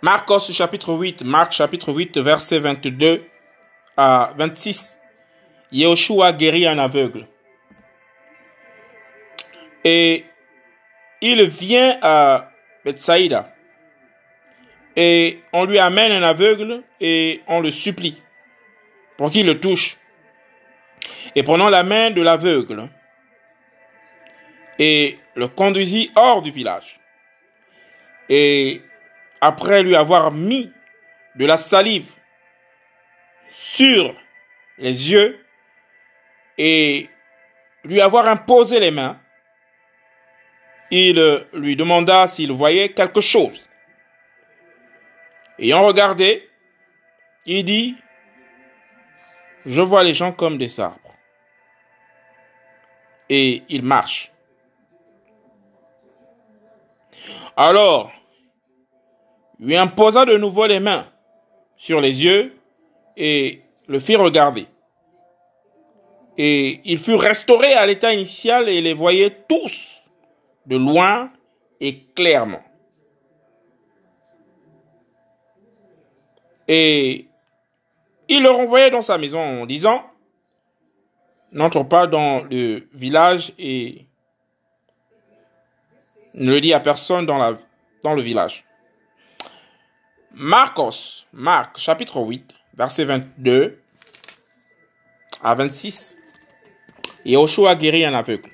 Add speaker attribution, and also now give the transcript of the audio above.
Speaker 1: Marcos chapitre 8, Marc chapitre 8, verset 22 à 26. Yehoshua guérit un aveugle. Et il vient à Bethsaïda. Et on lui amène un aveugle et on le supplie pour qu'il le touche. Et prenant la main de l'aveugle et le conduisit hors du village. Et après lui avoir mis de la salive sur les yeux et lui avoir imposé les mains, il lui demanda s'il voyait quelque chose. Ayant regardé, il dit, je vois les gens comme des arbres. Et il marche. Alors, lui imposa de nouveau les mains sur les yeux et le fit regarder. Et il fut restauré à l'état initial et les voyait tous de loin et clairement. Et il le renvoyait dans sa maison en disant, n'entre pas dans le village et ne le dis à personne dans, dans le village. Marcos, Marc, chapitre 8, verset 22 à 26. Et Oshua guérit un aveugle.